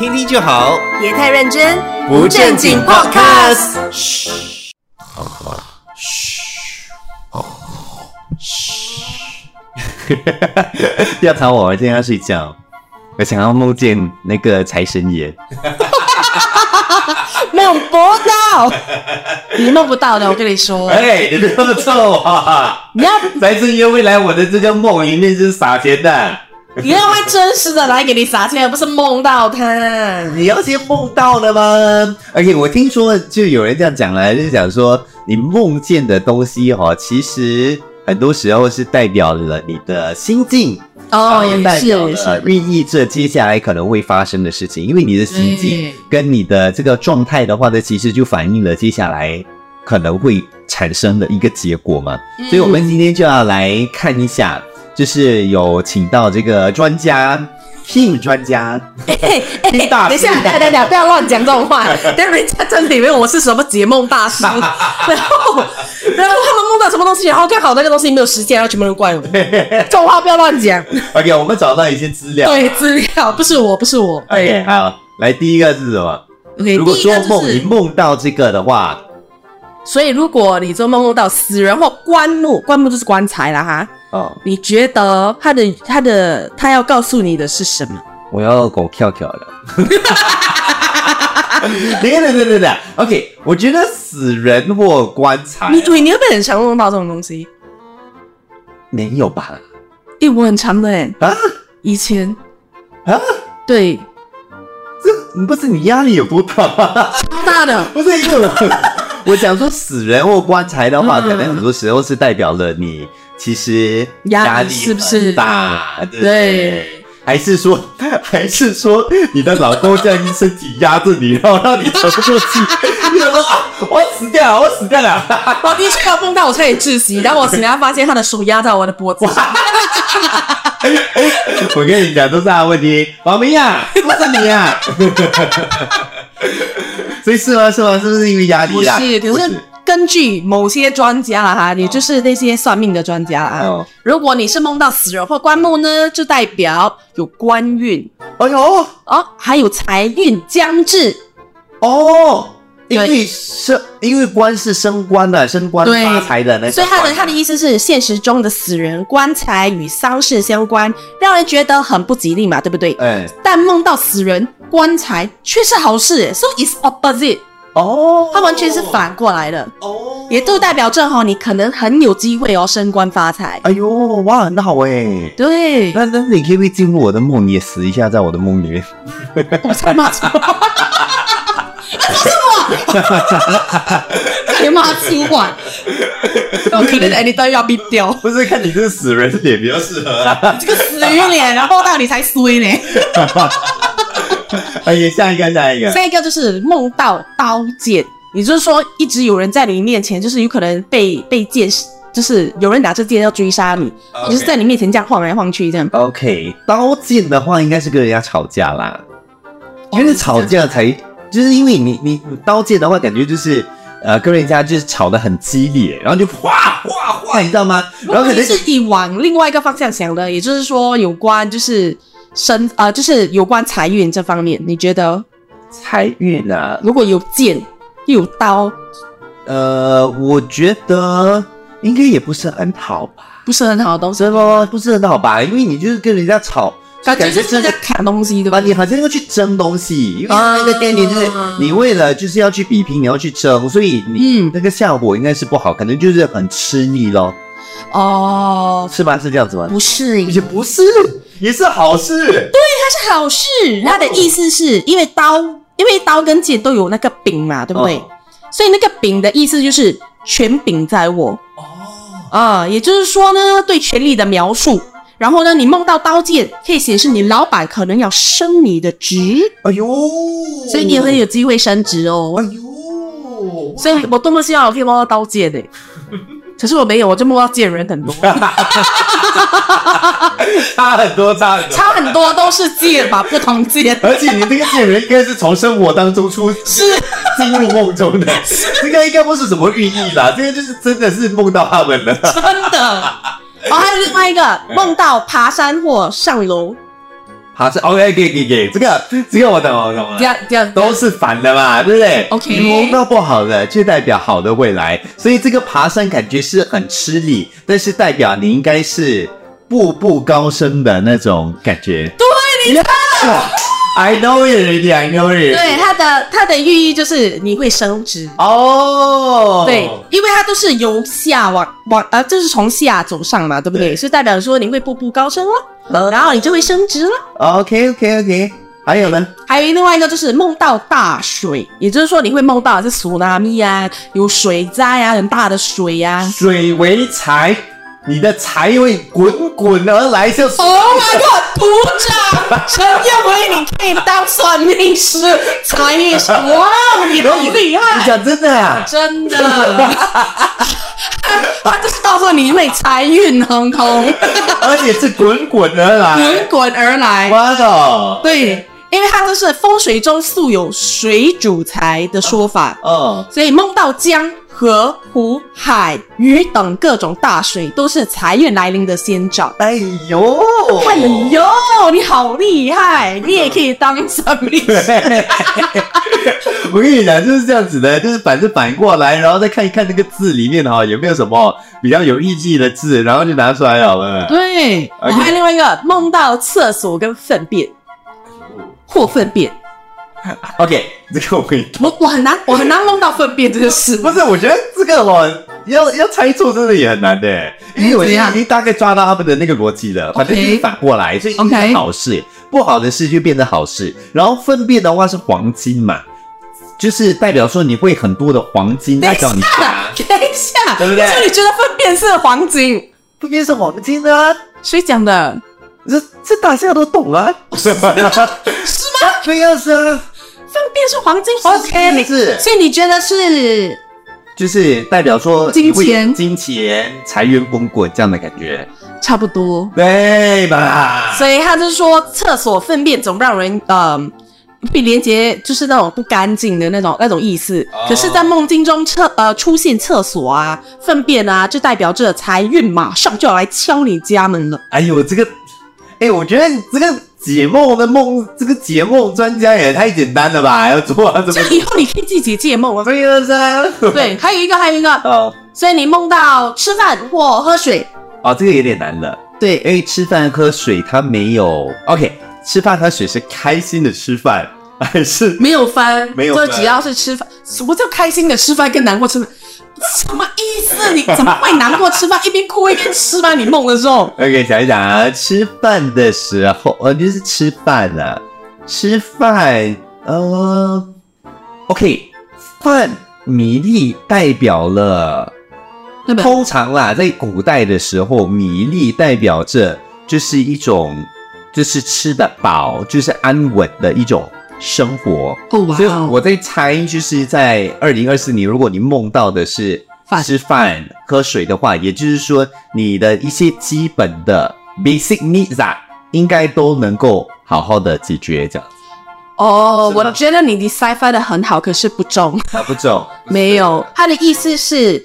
听听就好，别太认真，不正经 Podcast。不要吵我，我今天要睡觉。我想要梦见那个财神爷。梦不到，你梦不到的，我跟你说。哎，你这么臭啊！你要财神爷会来我的这个梦里面就是撒钱的。你要会真实的来给你撒钱，而不是梦到他。你要先梦到了吗？而且我听说就有人这样讲了，就是讲说你梦见的东西哈，其实很多时候是代表了你的心境。哦，也代表是也是，了寓意着接下来可能会发生的事情，因为你的心境跟你的这个状态的话呢，其实就反映了接下来可能会产生的一个结果嘛。嗯所以，我们今天就要来看一下，就是有请到这个专家。性专家，听大等一下，师等一下等一下，不要乱讲这种话。等人家真的以为我是什么解梦大师，然后然后他们梦到什么东西，然后刚好那个东西没有实现，然后全部人怪我。这种话不要乱讲。OK，我们找到一些资料。对，资料不是我，不是我。OK，好，来第一个是什么？OK，如果说梦你，梦到这个的话，所以如果你做梦梦到死人或棺木，棺木就是棺材了哈。哦，你觉得他的他的他要告诉你的是什么？我要狗跳跳了。等一下等一下等一下，OK，我觉得死人或棺材你对，你会不会很常梦到这种东西？没有吧？诶，我很常的诶，啊以前啊，对，这不是你压力有多大吗？超大的。不是因为我我讲说死人或棺材的话，嗯可能很多时候是代表了你其实压力力是不是大？对还是说，还是说你的老公这样一身体压着你，然后让你喘不过气？你想说 啊，我死掉了，我要死掉了。我第一次有梦到我差点窒息，然后我醒来发现他的手压在我的脖子上。我跟你讲，都是他的问题。王明呀，不是你呀。所以是吗？是吗？是不是因为压力不啦？是，可是根据某些专家啦哈，也就是那些算命的专家啦哦，如果你是梦到死人或棺木呢，就代表有官运。哎呦。哦，还有财运将至。哦，因对。为升，因为官是升官的，升官发财的那个。所以他的他的意思是，现实中的死人棺材与丧事相关，让人觉得很不吉利嘛，对不对？哎。但梦到死人棺材却是好事，so it's opposite，哦，它完全是反过来的，哦，也就代表正好，你可能很有机会哦升官发财。哎呦哇，很好哎。对，那那你可不可以进入我的梦，你也死一下，在我的梦里面？我才骂出，别骂出管，我可能 anytime 要毙掉。不是看你这个死人脸比较适合啊。这个死鱼脸，然后到你才衰呢。哎呀，下一个，下一个。下一个就是梦到刀剑，也就是说，一直有人在你面前，就是有可能被被剑，就是有人拿着剑要追杀你就是在你面前这样晃来晃去这样。OK，刀剑的话，应该是跟人家吵架啦，哦因为吵架才，就是因为你你你刀剑的话，感觉就是呃跟人家就是吵得很激烈，然后就哗哗哗，你知道吗？然后可能如果你往另外一个方向想的，也就是说有关就是生呃，就是有关财运这方面，你觉得？财运啊，如果有剑又有刀，呃，我觉得应该也不是很好吧，不是很好的东西，真的吗？不是很好吧？因为你就是跟人家吵，感觉就是在砍东西，对吧？你好像要去争东西，因为那个概念就是啊。你为了就是要去比拼，你要去争，所以你嗯。那个效果应该是不好，可能就是很吃力咯，哦，是吗？是这样子吗？不是，也不是，也是好事。对它是好事。它的意思是因为刀，因为刀跟剑都有那个柄嘛，对不对？哦所以那个柄的意思就是权柄在握。哦，啊，也就是说呢，对权力的描述。然后呢，你梦到刀剑，可以显示你老板可能要升你的职，哎呦，所以你很有机会升职哦。哎呦，所以我多么希望我可以梦到刀剑的，可是我没有，我就梦到贱人很多，差很多，差很多。差很多都是贱吧，不同贱。而且你那个贱人应该是从生活当中出 是进入梦中的，这个应该不是什么寓意啦，这个就是真的是梦到他们了。真的。哦，还有另外一个梦到爬山或上楼，爬山，OK，给给给，这个这个我懂我懂了这。样这样都是反的嘛，对不对 OK 你梦到不好的，就代表好的未来，所以这个爬山感觉是很吃力，但是代表你应该是步步高升的那种感觉。对，你看。I know it, already, I know it。对，它的它的寓意就是你会升职。哦，对，因为它都是由下往往，呃，就是从下走上嘛，对不对？对是代表说你会步步高升了，然后你就会升职了。OK OK OK，还有呢？还有另外一个就是梦到大水，也就是说你会梦到是苏拉米啊，有水灾啊，很大的水啊。水为财，你的财会滚滚而来，就是。Oh my god！鼓掌！陈彦伟，你可以当算命师、财运师，哇，你好厉你害！讲真的啊？真的，他就是告诉你因为财运亨通，而且是滚滚而来。滚滚而来。哇哦！对，因为他这是风水中素有水主财的说法，哦，所以梦到江、河、湖、海、鱼等各种大水，都是财运来临的先兆。哎呦，哎呦，你好厉害！你也可以当算命师。我跟你讲，就是这样子的，就是反正反过来，然后再看一看那个字里面哈有没有什么比较有意义的字，然后就拿出来好了。对，OK 还有另外一个梦到厕所跟粪便或粪便，OK，这个我可以。我我很难我很难弄到粪便这个事。不是，我觉得这个哦，要要猜错真的也很难的，因为我已经大概抓到他们的那个逻辑了。反正就是反过来，所以是好事，不好的事就变成好事。然后粪便的话是黄金嘛，就是代表说你会很多的黄金来找你下拿，，等一下，对不对所以你觉得粪便是黄金？粪便是黄金啊。谁讲的？这这大家都懂啊，是吗？是吗？对呀，是啊，粪便是黄金？OK，你是所以你觉得是就是代表说金钱金钱、财源滚滚这样的感觉，差不多？对吧？所以他就说，厕所粪便总让人嗯被连接，就是那种不干净的那种那种意思。哦可是，在梦境中厕呃出现厕所啊、粪便啊，就代表着财运马上就要来敲你家门了。哎呦，这个，哎，我觉得这个解梦的梦，这个解梦专家也太简单了吧？要做啊，这以后你可以自己解梦 了。对呀，是啊，对，还有一个，还有一个，哦所以你梦到吃饭或喝水，哦，这个有点难了，对，因为吃饭喝水它没有 OK，吃饭喝水是开心的吃饭还是没有翻，没有翻就只要是吃饭，什么叫开心的吃饭跟难过吃饭？什么意思？你怎么会难过吃饭？一边哭一边吃吗？你梦的时候，OK，想一想啊，吃饭的时候，呃，就是吃饭啊，吃饭，呃，OK，饭米粒代表了？通常啦，在古代的时候，米粒代表着就是一种，就是吃得饱，就是安稳的一种生活。哦哇所以我在猜，就是在二零二四年，如果你梦到的是饭。吃饭、喝水的话，也就是说你的一些基本的 basic needs 啊，应该都能够好好的解决，这样哦，我觉得你 decipher 的很好，可是不中，啊不中，没有。他的意思是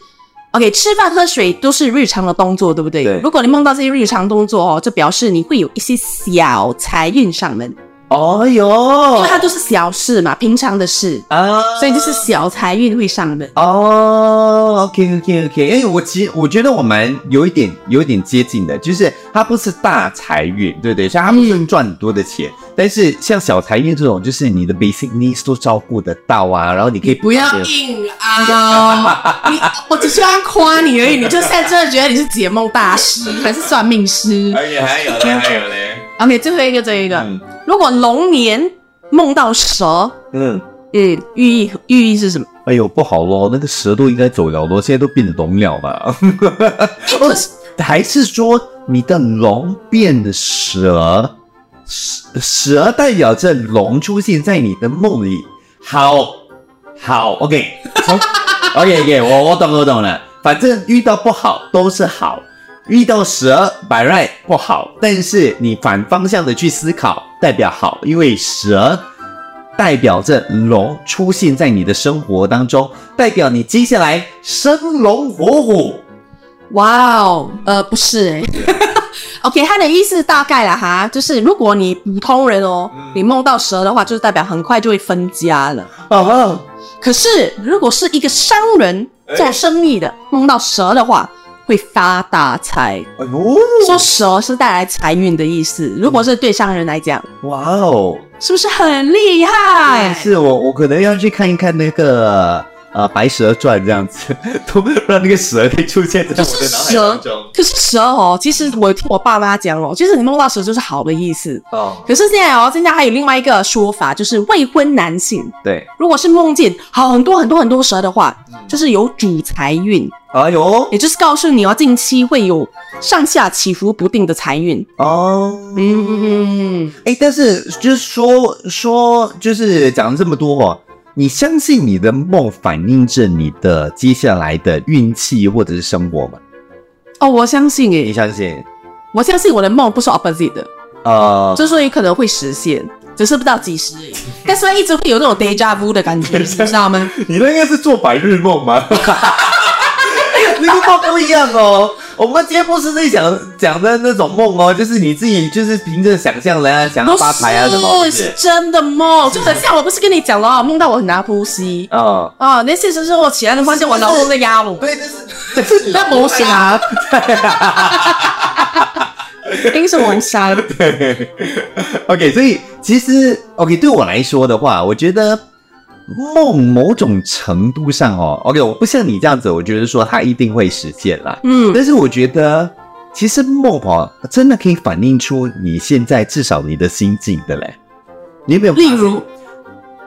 ，OK，吃饭喝水都是日常的动作，对不对？对。如果你梦到这些日常动作哦，就表示你会有一些小财运上门，哦哟因为它都是小事嘛，平常的事，啊，所以就是小财运会上门。哦，OK OK OK，因为我其实我觉得我们有一点有一点接近的，就是它不是大财运，对不对？像它不是赚很多的钱，但是像小财运这种，就是你的 basic needs 都照顾得到啊，然后你可以不要硬啊！你 我只是要夸你而已，你就现在真的觉得你是解梦大师还是算命师而且还有嘞，还有嘞，？OK，最后一个，最后一个，嗯如果龙年梦到蛇，嗯，嗯，寓意寓意是什么？哎呦不好咯，那个蛇都应该走了咯，现在都变龙了吧？还是说你的龙变的蛇？蛇蛇代表着龙出现在你的梦里。好，好，OK，从 OK OK，我我懂我懂了。反正遇到不好都是好，遇到蛇百 right 不好，但是你反方向的去思考，代表好，因为蛇代表着龙出现在你的生活当中，代表你接下来生龙活虎。哇哦，呃，不是哎、OK，他的意思大概了哈，就是如果你普通人哦，你梦到蛇的话，就是代表很快就会分家了。啊，可是如果是一个商人做生意的，梦到蛇的话，会发大财。哎呦，说蛇是带来财运的意思，如果是对商人来讲，哇哦！是不是很厉害？是我，我可能要去看一看那个呃《白蛇传》这样子，都让那个蛇可以出现在我的脑海当中。可是蛇哦，其实我听我爸妈讲哦，其实你梦到蛇就是好的意思哦。可是现在哦，现在还有另外一个说法，就是未婚男性，对，如果是梦见很多很多很多蛇的话，就是有主财运。哎呦，也就是告诉你哦，近期会有上下起伏不定的财运哦。嗯，哎，但是就是说说，就是讲了这么多哦，你相信你的梦反映着你的接下来的运气或者是生活吗？哦，我相信诶，你相信？我相信我的梦不是 opposite 的，呃，之所以可能会实现，只是不知道几时。但是一直会有那种 deja vu 的感觉，你知道吗？你那应该是做白日梦吗？那个梦不一样哦，我们今天不是在讲讲的那种梦哦，就是你自己就是凭着想象来想要发财啊什么是真的梦，就等下我不是跟你讲了，梦到我很难呼吸哦哦！那现实生活起来的发现我脑中在压我，对，那是那模型啊，应是玩沙。对，OK，所以其实 OK 对我来说的话，我觉得。梦某种程度上哦，OK，我不像你这样子，我觉得说它一定会实现啦。嗯，但是我觉得其实梦哦，真的可以反映出你现在至少你的心境的嘞。你有没有？例如，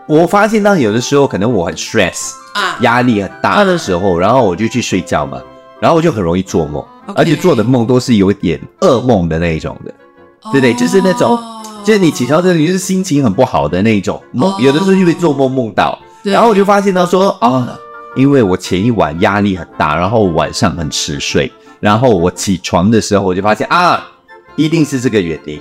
我发现到有的时候可能我很 stress 啊，压力很大的时候，然后我就去睡觉嘛，然后我就很容易做梦，而且做的梦都是有点噩梦的那一种的，对不对？就是那种。就是你起床之后，你是心情很不好的那种梦，有的时候就会做梦梦到，然后我就发现到说啊，因为我前一晚压力很大，然后晚上很迟睡，然后我起床的时候我就发现啊，一定是这个原因。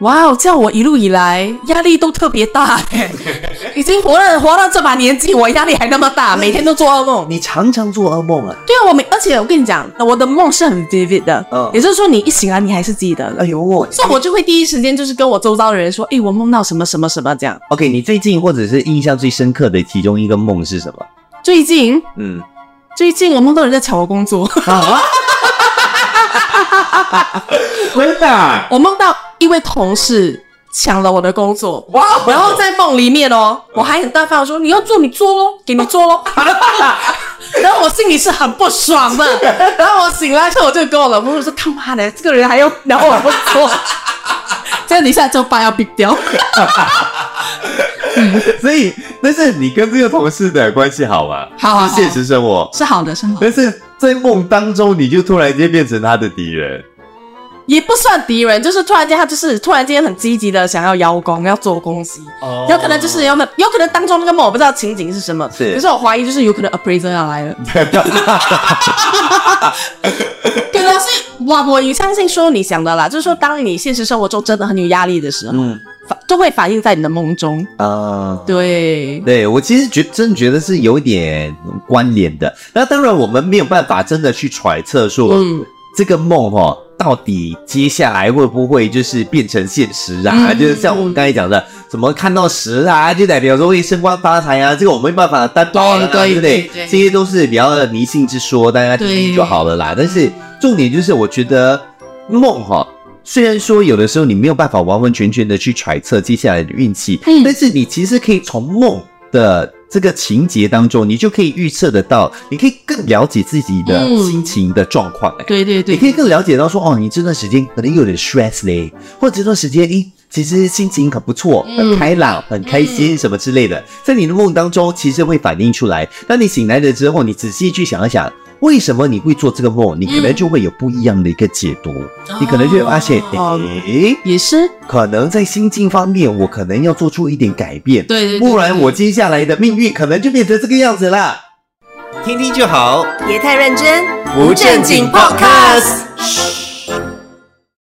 哇哦，这样我一路以来压力都特别大哎，已经活了活到这把年纪，我压力还那么大，每天都做噩梦。你常常做噩梦啊？对啊，我每而且我跟你讲，我的梦是很 vivid 的，嗯，也就是说你一醒来你还是记得。哎呦，我，所以我就会第一时间就是跟我周遭的人说，哎，我梦到什么什么什么这样。OK，你最近或者是印象最深刻的其中一个梦是什么？最近，嗯，最近我梦到人在抢我工作。啊 真的，我梦到一位同事抢了我的工作，哇！然后在梦里面哦，我还很大方说你要做你做喽，给你做喽。然后我心里是很不爽的。然后我醒来之后，我就跟我老公说：“他妈的，这个人还要然后我不做，这样你下周班要毙掉。”所以，但是你跟这个同事的关系好吗？好，现实生活是好的，生活。但是在梦当中，你就突然间变成他的敌人，也不算敌人，就是突然间他就是突然间很积极的想要邀功，要做东西。哦，有可能就是有可有可能当中那个梦我不知道情景是什么，是，可是我怀疑就是有可能 appraiser 要来了。可能是哇我也相信说你想的啦，就是说当你现实生活中真的很有压力的时候。嗯。反都会反映在你的梦中啊，对对，我其实觉真的觉得是有一点关联的。那当然，我们没有办法真的去揣测说，嗯，这个梦哈，到底接下来会不会就是变成现实啊？就是像我们刚才讲的，怎么看到十啊，就代表说会升官发财啊？这个我没办法担保，对不对？这些都是比较迷信之说，大家听听就好了啦。但是重点就是，我觉得梦哈。虽然说有的时候你没有办法完完全全的去揣测接下来的运气，嗯，但是你其实可以从梦的这个情节当中，你就可以预测得到，你可以更了解自己的心情的状况。对对对，你可以更了解到说，哦，你这段时间可能有点 stress 嘞，或者这段时间，咦，其实心情很不错，很开朗，很开心什么之类的，在你的梦当中其实会反映出来。当你醒来了之后，你仔细去想一想。为什么你会做这个梦？你可能就会有不一样的一个解读，你可能就会发现，诶，也是。可能在心境方面，我可能要做出一点改变，对，不然我接下来的命运可能就变成这个样子了。听听就好，别太认真，不正经 Podcast。